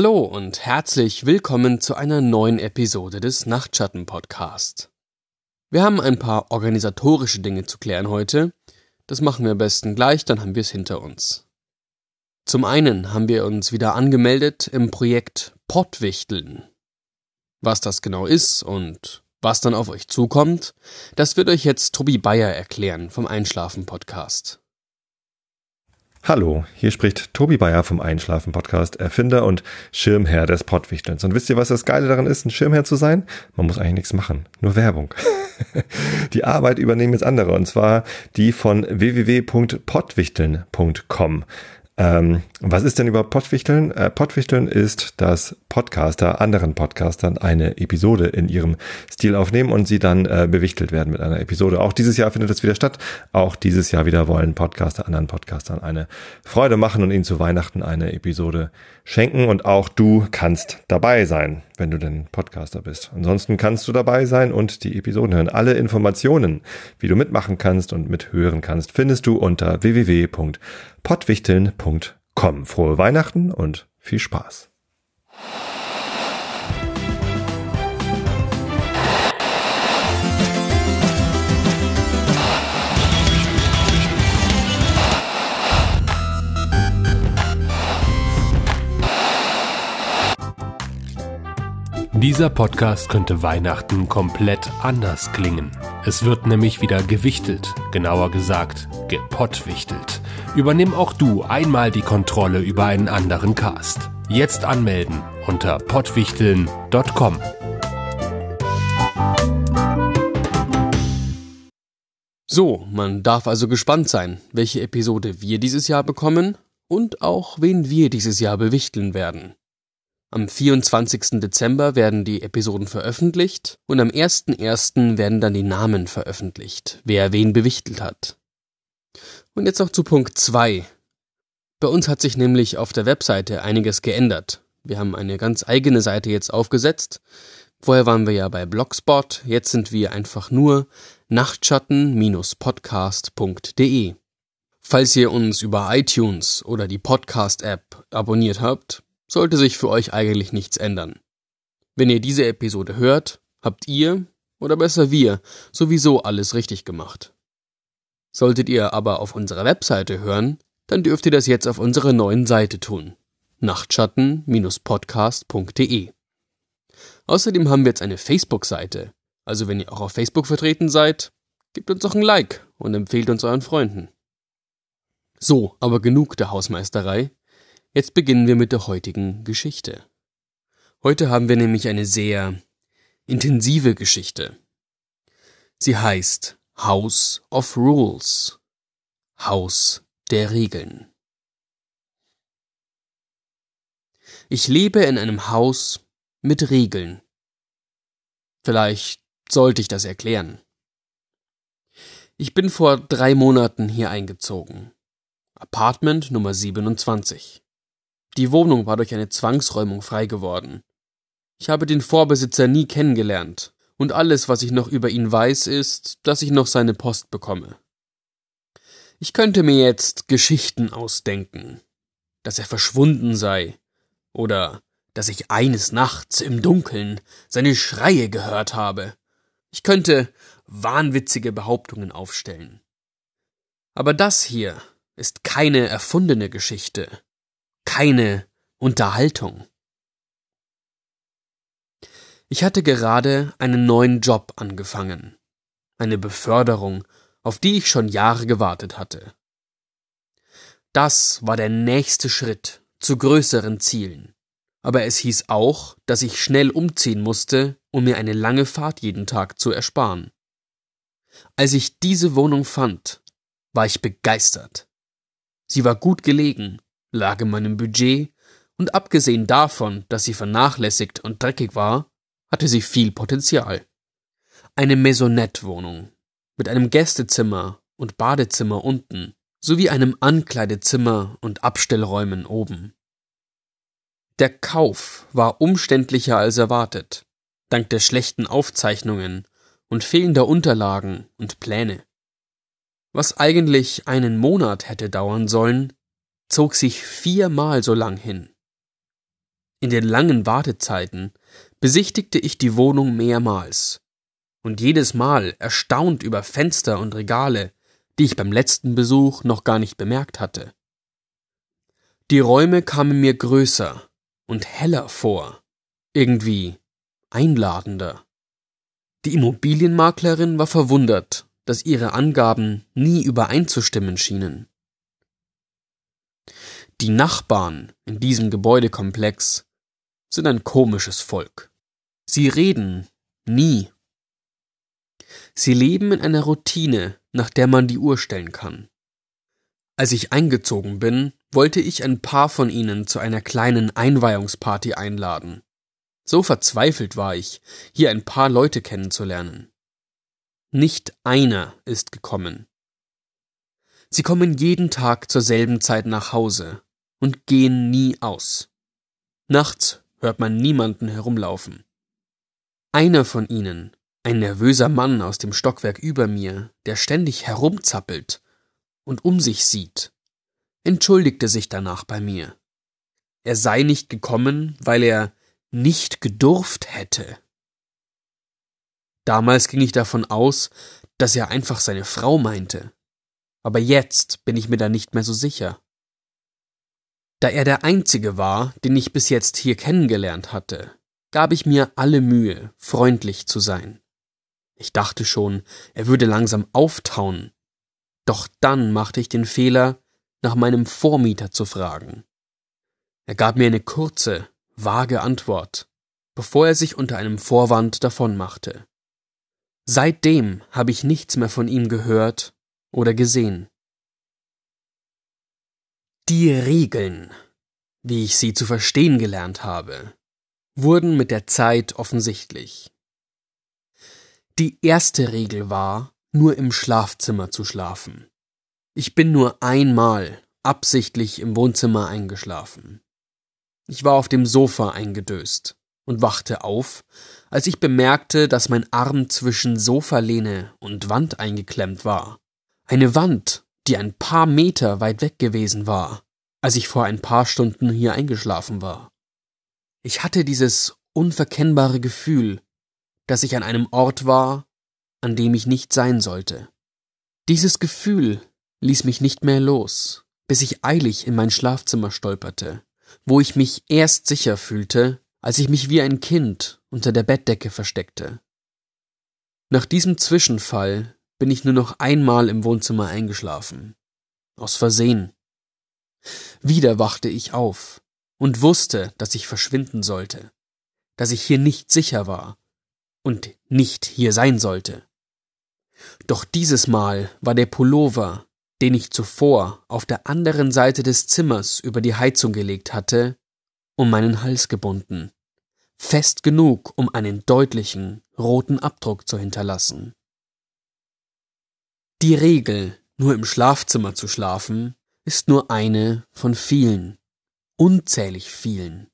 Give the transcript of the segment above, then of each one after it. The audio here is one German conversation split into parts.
Hallo und herzlich willkommen zu einer neuen Episode des Nachtschatten Podcast. Wir haben ein paar organisatorische Dinge zu klären heute. Das machen wir am besten gleich, dann haben wir es hinter uns. Zum einen haben wir uns wieder angemeldet im Projekt Pottwichteln. Was das genau ist und was dann auf euch zukommt, das wird euch jetzt Tobi Bayer erklären vom Einschlafen Podcast. Hallo, hier spricht Tobi Bayer vom Einschlafen Podcast, Erfinder und Schirmherr des Pottwichtelns. Und wisst ihr, was das Geile daran ist, ein Schirmherr zu sein? Man muss eigentlich nichts machen, nur Werbung. Die Arbeit übernehmen jetzt andere, und zwar die von www.pottwichteln.com. Ähm, was ist denn überhaupt Pottwichteln? Äh, Pottwichteln ist, dass Podcaster anderen Podcastern eine Episode in ihrem Stil aufnehmen und sie dann äh, bewichtelt werden mit einer Episode. Auch dieses Jahr findet das wieder statt. Auch dieses Jahr wieder wollen Podcaster anderen Podcastern eine Freude machen und ihnen zu Weihnachten eine Episode schenken. Und auch du kannst dabei sein, wenn du denn Podcaster bist. Ansonsten kannst du dabei sein und die Episoden hören. Alle Informationen, wie du mitmachen kannst und mithören kannst, findest du unter www.pottwichteln.com. Frohe Weihnachten und viel Spaß. Dieser Podcast könnte Weihnachten komplett anders klingen. Es wird nämlich wieder gewichtelt, genauer gesagt gepottwichtelt. Übernimm auch du einmal die Kontrolle über einen anderen Cast. Jetzt anmelden unter pottwichteln.com. So, man darf also gespannt sein, welche Episode wir dieses Jahr bekommen und auch wen wir dieses Jahr bewichteln werden. Am 24. Dezember werden die Episoden veröffentlicht und am 1.1. werden dann die Namen veröffentlicht, wer wen bewichtelt hat. Und jetzt noch zu Punkt 2. Bei uns hat sich nämlich auf der Webseite einiges geändert. Wir haben eine ganz eigene Seite jetzt aufgesetzt. Vorher waren wir ja bei Blogspot, jetzt sind wir einfach nur nachtschatten-podcast.de. Falls ihr uns über iTunes oder die Podcast-App abonniert habt, sollte sich für euch eigentlich nichts ändern. Wenn ihr diese Episode hört, habt ihr, oder besser wir, sowieso alles richtig gemacht. Solltet ihr aber auf unserer Webseite hören, dann dürft ihr das jetzt auf unserer neuen Seite tun. Nachtschatten-podcast.de. Außerdem haben wir jetzt eine Facebook-Seite. Also wenn ihr auch auf Facebook vertreten seid, gebt uns doch ein Like und empfehlt uns euren Freunden. So, aber genug der Hausmeisterei. Jetzt beginnen wir mit der heutigen Geschichte. Heute haben wir nämlich eine sehr intensive Geschichte. Sie heißt House of Rules. Haus der Regeln. Ich lebe in einem Haus mit Regeln. Vielleicht sollte ich das erklären. Ich bin vor drei Monaten hier eingezogen. Apartment Nummer 27. Die Wohnung war durch eine Zwangsräumung frei geworden. Ich habe den Vorbesitzer nie kennengelernt, und alles, was ich noch über ihn weiß, ist, dass ich noch seine Post bekomme. Ich könnte mir jetzt Geschichten ausdenken, dass er verschwunden sei, oder dass ich eines Nachts im Dunkeln seine Schreie gehört habe. Ich könnte wahnwitzige Behauptungen aufstellen. Aber das hier ist keine erfundene Geschichte keine Unterhaltung. Ich hatte gerade einen neuen Job angefangen, eine Beförderung, auf die ich schon Jahre gewartet hatte. Das war der nächste Schritt zu größeren Zielen, aber es hieß auch, dass ich schnell umziehen musste, um mir eine lange Fahrt jeden Tag zu ersparen. Als ich diese Wohnung fand, war ich begeistert. Sie war gut gelegen lag in meinem Budget, und abgesehen davon, dass sie vernachlässigt und dreckig war, hatte sie viel Potenzial. Eine Maisonette-Wohnung mit einem Gästezimmer und Badezimmer unten sowie einem Ankleidezimmer und Abstellräumen oben. Der Kauf war umständlicher als erwartet, dank der schlechten Aufzeichnungen und fehlender Unterlagen und Pläne. Was eigentlich einen Monat hätte dauern sollen, zog sich viermal so lang hin. In den langen Wartezeiten besichtigte ich die Wohnung mehrmals und jedes Mal erstaunt über Fenster und Regale, die ich beim letzten Besuch noch gar nicht bemerkt hatte. Die Räume kamen mir größer und heller vor, irgendwie einladender. Die Immobilienmaklerin war verwundert, dass ihre Angaben nie übereinzustimmen schienen. Die Nachbarn in diesem Gebäudekomplex sind ein komisches Volk. Sie reden nie. Sie leben in einer Routine, nach der man die Uhr stellen kann. Als ich eingezogen bin, wollte ich ein paar von ihnen zu einer kleinen Einweihungsparty einladen. So verzweifelt war ich, hier ein paar Leute kennenzulernen. Nicht einer ist gekommen. Sie kommen jeden Tag zur selben Zeit nach Hause und gehen nie aus. Nachts hört man niemanden herumlaufen. Einer von ihnen, ein nervöser Mann aus dem Stockwerk über mir, der ständig herumzappelt und um sich sieht, entschuldigte sich danach bei mir. Er sei nicht gekommen, weil er nicht gedurft hätte. Damals ging ich davon aus, dass er einfach seine Frau meinte. Aber jetzt bin ich mir da nicht mehr so sicher. Da er der Einzige war, den ich bis jetzt hier kennengelernt hatte, gab ich mir alle Mühe, freundlich zu sein. Ich dachte schon, er würde langsam auftauen. Doch dann machte ich den Fehler, nach meinem Vormieter zu fragen. Er gab mir eine kurze, vage Antwort, bevor er sich unter einem Vorwand davonmachte. Seitdem habe ich nichts mehr von ihm gehört oder gesehen. Die Regeln, wie ich sie zu verstehen gelernt habe, wurden mit der Zeit offensichtlich. Die erste Regel war, nur im Schlafzimmer zu schlafen. Ich bin nur einmal absichtlich im Wohnzimmer eingeschlafen. Ich war auf dem Sofa eingedöst und wachte auf, als ich bemerkte, dass mein Arm zwischen Sofalehne und Wand eingeklemmt war. Eine Wand, die ein paar Meter weit weg gewesen war, als ich vor ein paar Stunden hier eingeschlafen war. Ich hatte dieses unverkennbare Gefühl, dass ich an einem Ort war, an dem ich nicht sein sollte. Dieses Gefühl ließ mich nicht mehr los, bis ich eilig in mein Schlafzimmer stolperte wo ich mich erst sicher fühlte, als ich mich wie ein Kind unter der Bettdecke versteckte. Nach diesem Zwischenfall bin ich nur noch einmal im Wohnzimmer eingeschlafen. Aus Versehen. Wieder wachte ich auf und wusste, dass ich verschwinden sollte, dass ich hier nicht sicher war und nicht hier sein sollte. Doch dieses Mal war der Pullover, den ich zuvor auf der anderen Seite des Zimmers über die Heizung gelegt hatte, um meinen Hals gebunden, fest genug, um einen deutlichen, roten Abdruck zu hinterlassen. Die Regel, nur im Schlafzimmer zu schlafen, ist nur eine von vielen, unzählig vielen.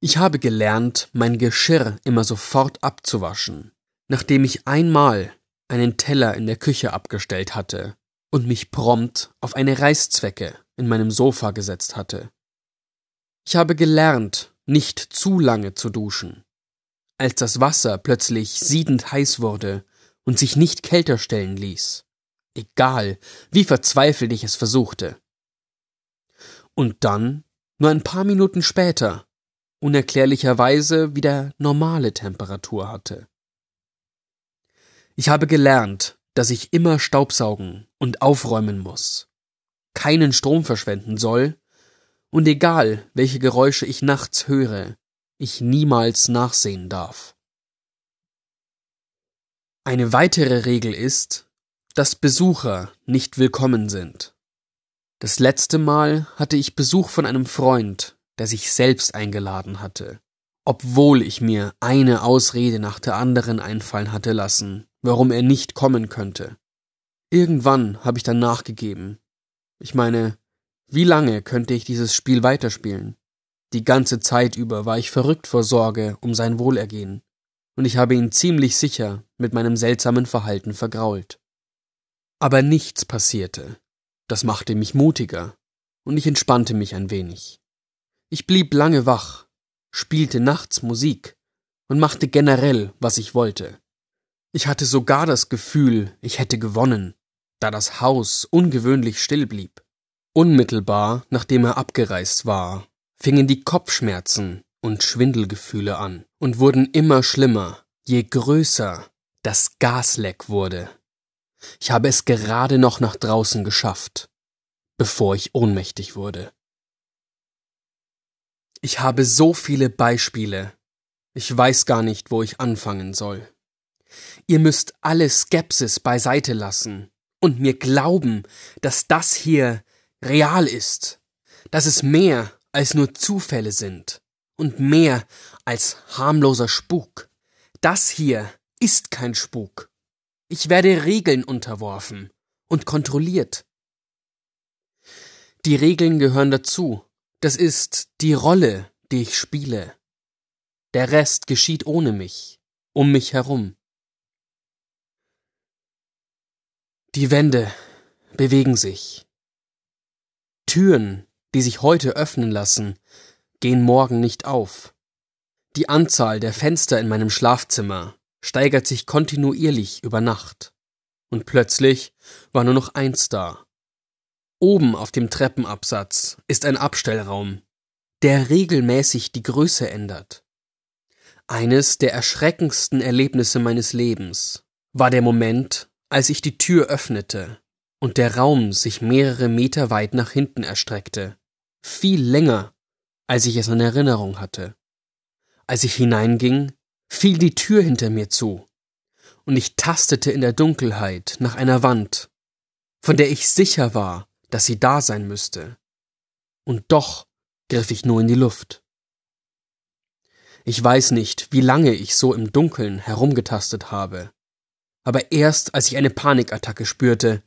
Ich habe gelernt, mein Geschirr immer sofort abzuwaschen, nachdem ich einmal einen Teller in der Küche abgestellt hatte und mich prompt auf eine Reißzwecke in meinem Sofa gesetzt hatte. Ich habe gelernt, nicht zu lange zu duschen. Als das Wasser plötzlich siedend heiß wurde und sich nicht kälter stellen ließ, egal wie verzweifelt ich es versuchte. Und dann, nur ein paar Minuten später, unerklärlicherweise wieder normale Temperatur hatte. Ich habe gelernt, dass ich immer staubsaugen und aufräumen muss, keinen Strom verschwenden soll und egal, welche Geräusche ich nachts höre, ich niemals nachsehen darf. Eine weitere Regel ist, dass Besucher nicht willkommen sind. Das letzte Mal hatte ich Besuch von einem Freund, der sich selbst eingeladen hatte, obwohl ich mir eine Ausrede nach der anderen einfallen hatte lassen, warum er nicht kommen könnte. Irgendwann habe ich dann nachgegeben. Ich meine, wie lange könnte ich dieses Spiel weiterspielen? Die ganze Zeit über war ich verrückt vor Sorge um sein Wohlergehen, und ich habe ihn ziemlich sicher mit meinem seltsamen Verhalten vergrault. Aber nichts passierte. Das machte mich mutiger, und ich entspannte mich ein wenig. Ich blieb lange wach, spielte nachts Musik und machte generell, was ich wollte. Ich hatte sogar das Gefühl, ich hätte gewonnen, da das Haus ungewöhnlich still blieb. Unmittelbar nachdem er abgereist war, fingen die Kopfschmerzen und Schwindelgefühle an und wurden immer schlimmer, je größer das Gasleck wurde. Ich habe es gerade noch nach draußen geschafft, bevor ich ohnmächtig wurde. Ich habe so viele Beispiele. Ich weiß gar nicht, wo ich anfangen soll. Ihr müsst alle Skepsis beiseite lassen und mir glauben, dass das hier real ist, dass es mehr als nur Zufälle sind und mehr als harmloser Spuk. Das hier ist kein Spuk. Ich werde Regeln unterworfen und kontrolliert. Die Regeln gehören dazu. Das ist die Rolle, die ich spiele. Der Rest geschieht ohne mich, um mich herum. Die Wände bewegen sich. Türen, die sich heute öffnen lassen, gehen morgen nicht auf. Die Anzahl der Fenster in meinem Schlafzimmer steigert sich kontinuierlich über Nacht. Und plötzlich war nur noch eins da. Oben auf dem Treppenabsatz ist ein Abstellraum, der regelmäßig die Größe ändert. Eines der erschreckendsten Erlebnisse meines Lebens war der Moment, als ich die Tür öffnete und der Raum sich mehrere Meter weit nach hinten erstreckte, viel länger, als ich es in Erinnerung hatte. Als ich hineinging, fiel die Tür hinter mir zu, und ich tastete in der Dunkelheit nach einer Wand, von der ich sicher war, dass sie da sein müsste. Und doch griff ich nur in die Luft. Ich weiß nicht, wie lange ich so im Dunkeln herumgetastet habe, aber erst als ich eine Panikattacke spürte,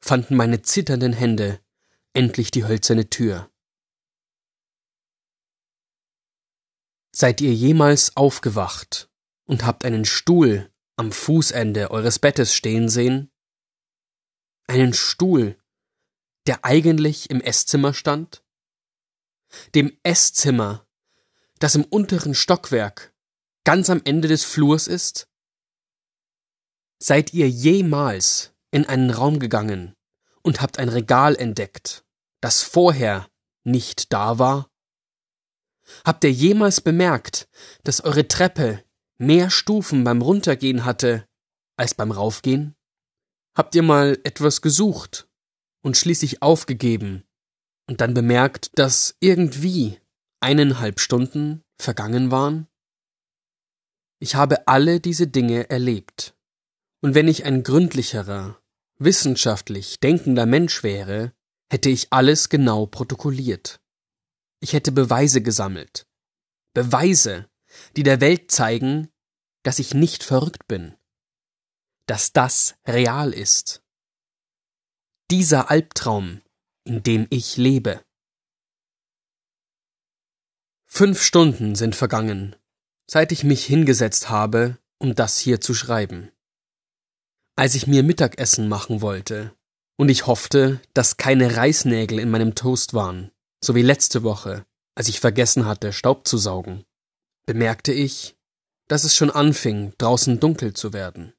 fanden meine zitternden Hände endlich die hölzerne Tür. Seid ihr jemals aufgewacht und habt einen Stuhl am Fußende eures Bettes stehen sehen? Einen Stuhl, der eigentlich im Esszimmer stand? Dem Esszimmer, das im unteren Stockwerk, ganz am Ende des Flurs ist? Seid ihr jemals in einen Raum gegangen und habt ein Regal entdeckt, das vorher nicht da war? Habt ihr jemals bemerkt, dass eure Treppe mehr Stufen beim Runtergehen hatte als beim Raufgehen? Habt ihr mal etwas gesucht und schließlich aufgegeben und dann bemerkt, dass irgendwie eineinhalb Stunden vergangen waren? Ich habe alle diese Dinge erlebt. Und wenn ich ein gründlicherer, wissenschaftlich denkender Mensch wäre, hätte ich alles genau protokolliert. Ich hätte Beweise gesammelt. Beweise, die der Welt zeigen, dass ich nicht verrückt bin. Dass das real ist. Dieser Albtraum, in dem ich lebe. Fünf Stunden sind vergangen, seit ich mich hingesetzt habe, um das hier zu schreiben. Als ich mir Mittagessen machen wollte, und ich hoffte, dass keine Reißnägel in meinem Toast waren, so wie letzte Woche, als ich vergessen hatte, Staub zu saugen, bemerkte ich, dass es schon anfing, draußen dunkel zu werden.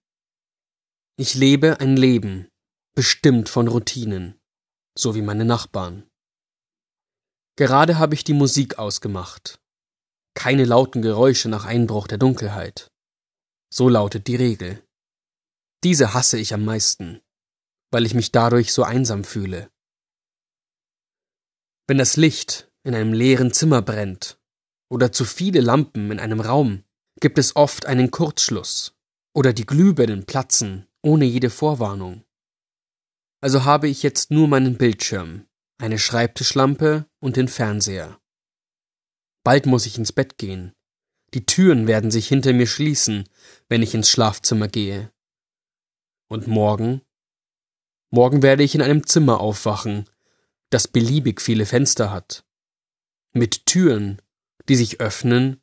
Ich lebe ein Leben, bestimmt von Routinen, so wie meine Nachbarn. Gerade habe ich die Musik ausgemacht. Keine lauten Geräusche nach Einbruch der Dunkelheit. So lautet die Regel. Diese hasse ich am meisten, weil ich mich dadurch so einsam fühle. Wenn das Licht in einem leeren Zimmer brennt oder zu viele Lampen in einem Raum, gibt es oft einen Kurzschluss oder die Glühbirnen platzen ohne jede Vorwarnung. Also habe ich jetzt nur meinen Bildschirm, eine Schreibtischlampe und den Fernseher. Bald muss ich ins Bett gehen. Die Türen werden sich hinter mir schließen, wenn ich ins Schlafzimmer gehe. Und morgen? Morgen werde ich in einem Zimmer aufwachen, das beliebig viele Fenster hat, mit Türen, die sich öffnen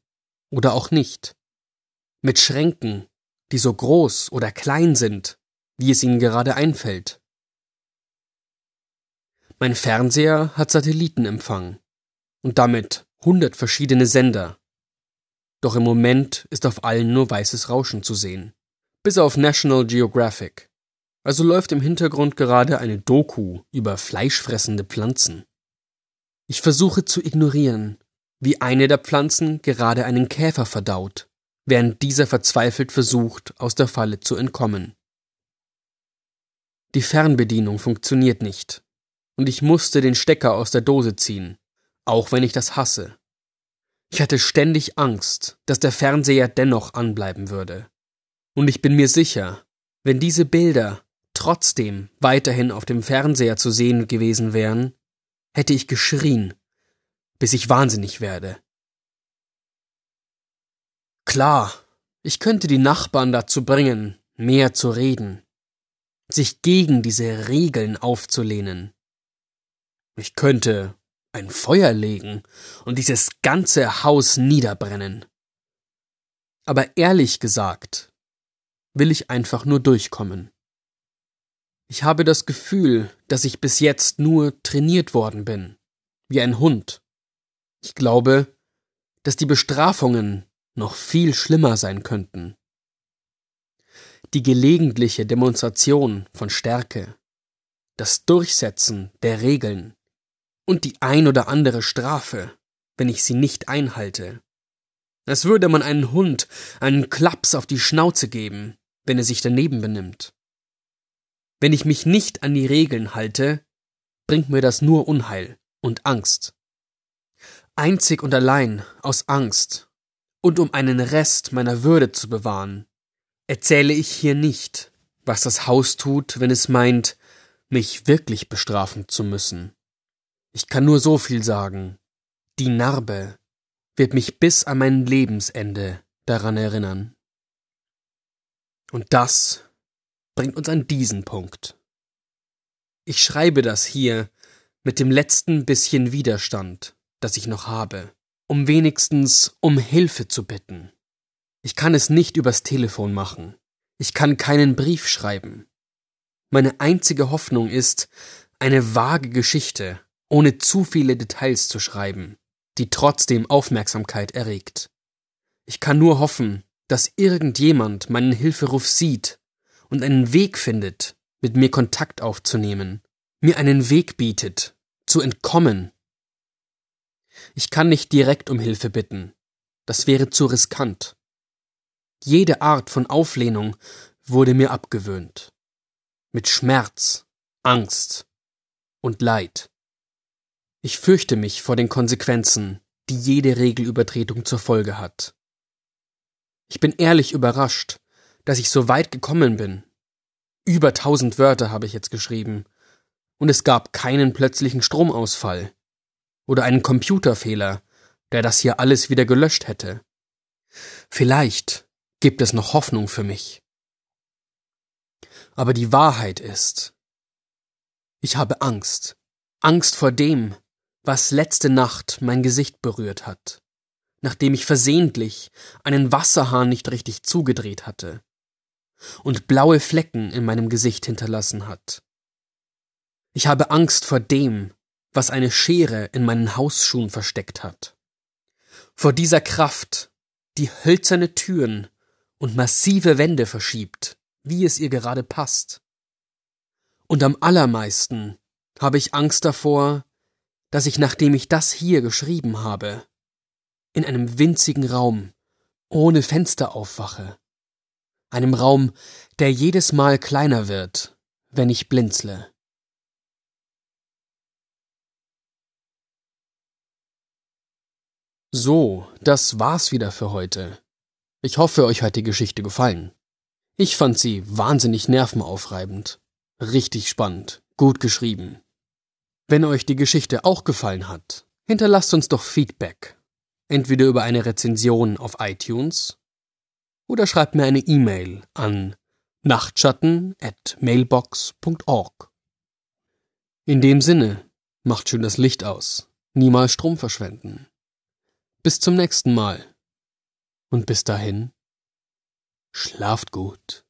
oder auch nicht, mit Schränken, die so groß oder klein sind, wie es ihnen gerade einfällt. Mein Fernseher hat Satellitenempfang und damit hundert verschiedene Sender, Doch im Moment ist auf allen nur weißes Rauschen zu sehen. Bis auf National Geographic. Also läuft im Hintergrund gerade eine Doku über fleischfressende Pflanzen. Ich versuche zu ignorieren, wie eine der Pflanzen gerade einen Käfer verdaut, während dieser verzweifelt versucht, aus der Falle zu entkommen. Die Fernbedienung funktioniert nicht, und ich musste den Stecker aus der Dose ziehen, auch wenn ich das hasse. Ich hatte ständig Angst, dass der Fernseher dennoch anbleiben würde. Und ich bin mir sicher, wenn diese Bilder trotzdem weiterhin auf dem Fernseher zu sehen gewesen wären, hätte ich geschrien, bis ich wahnsinnig werde. Klar, ich könnte die Nachbarn dazu bringen, mehr zu reden, sich gegen diese Regeln aufzulehnen. Ich könnte ein Feuer legen und dieses ganze Haus niederbrennen. Aber ehrlich gesagt, will ich einfach nur durchkommen. Ich habe das Gefühl, dass ich bis jetzt nur trainiert worden bin, wie ein Hund. Ich glaube, dass die Bestrafungen noch viel schlimmer sein könnten. Die gelegentliche Demonstration von Stärke, das Durchsetzen der Regeln und die ein oder andere Strafe, wenn ich sie nicht einhalte. Als würde man einen Hund einen Klaps auf die Schnauze geben, wenn er sich daneben benimmt. Wenn ich mich nicht an die Regeln halte, bringt mir das nur Unheil und Angst. Einzig und allein aus Angst und um einen Rest meiner Würde zu bewahren, erzähle ich hier nicht, was das Haus tut, wenn es meint, mich wirklich bestrafen zu müssen. Ich kann nur so viel sagen. Die Narbe wird mich bis an mein Lebensende daran erinnern. Und das bringt uns an diesen Punkt. Ich schreibe das hier mit dem letzten bisschen Widerstand, das ich noch habe, um wenigstens um Hilfe zu bitten. Ich kann es nicht übers Telefon machen. Ich kann keinen Brief schreiben. Meine einzige Hoffnung ist, eine vage Geschichte ohne zu viele Details zu schreiben, die trotzdem Aufmerksamkeit erregt. Ich kann nur hoffen, dass irgendjemand meinen Hilferuf sieht und einen Weg findet, mit mir Kontakt aufzunehmen, mir einen Weg bietet, zu entkommen. Ich kann nicht direkt um Hilfe bitten, das wäre zu riskant. Jede Art von Auflehnung wurde mir abgewöhnt. Mit Schmerz, Angst und Leid. Ich fürchte mich vor den Konsequenzen, die jede Regelübertretung zur Folge hat. Ich bin ehrlich überrascht, dass ich so weit gekommen bin. Über tausend Wörter habe ich jetzt geschrieben, und es gab keinen plötzlichen Stromausfall oder einen Computerfehler, der das hier alles wieder gelöscht hätte. Vielleicht gibt es noch Hoffnung für mich. Aber die Wahrheit ist, ich habe Angst, Angst vor dem, was letzte Nacht mein Gesicht berührt hat, nachdem ich versehentlich einen Wasserhahn nicht richtig zugedreht hatte und blaue Flecken in meinem Gesicht hinterlassen hat. Ich habe Angst vor dem, was eine Schere in meinen Hausschuhen versteckt hat. Vor dieser Kraft, die hölzerne Türen und massive Wände verschiebt, wie es ihr gerade passt. Und am allermeisten habe ich Angst davor, dass ich, nachdem ich das hier geschrieben habe, in einem winzigen Raum ohne Fenster aufwache, einem Raum, der jedes Mal kleiner wird, wenn ich blinzle. So, das war's wieder für heute. Ich hoffe, euch hat die Geschichte gefallen. Ich fand sie wahnsinnig nervenaufreibend. Richtig spannend, gut geschrieben. Wenn euch die Geschichte auch gefallen hat, hinterlasst uns doch Feedback. Entweder über eine Rezension auf iTunes oder schreibt mir eine E-Mail an nachtschatten@mailbox.org. In dem Sinne, macht schön das Licht aus, niemals Strom verschwenden. Bis zum nächsten Mal. Und bis dahin, schlaft gut.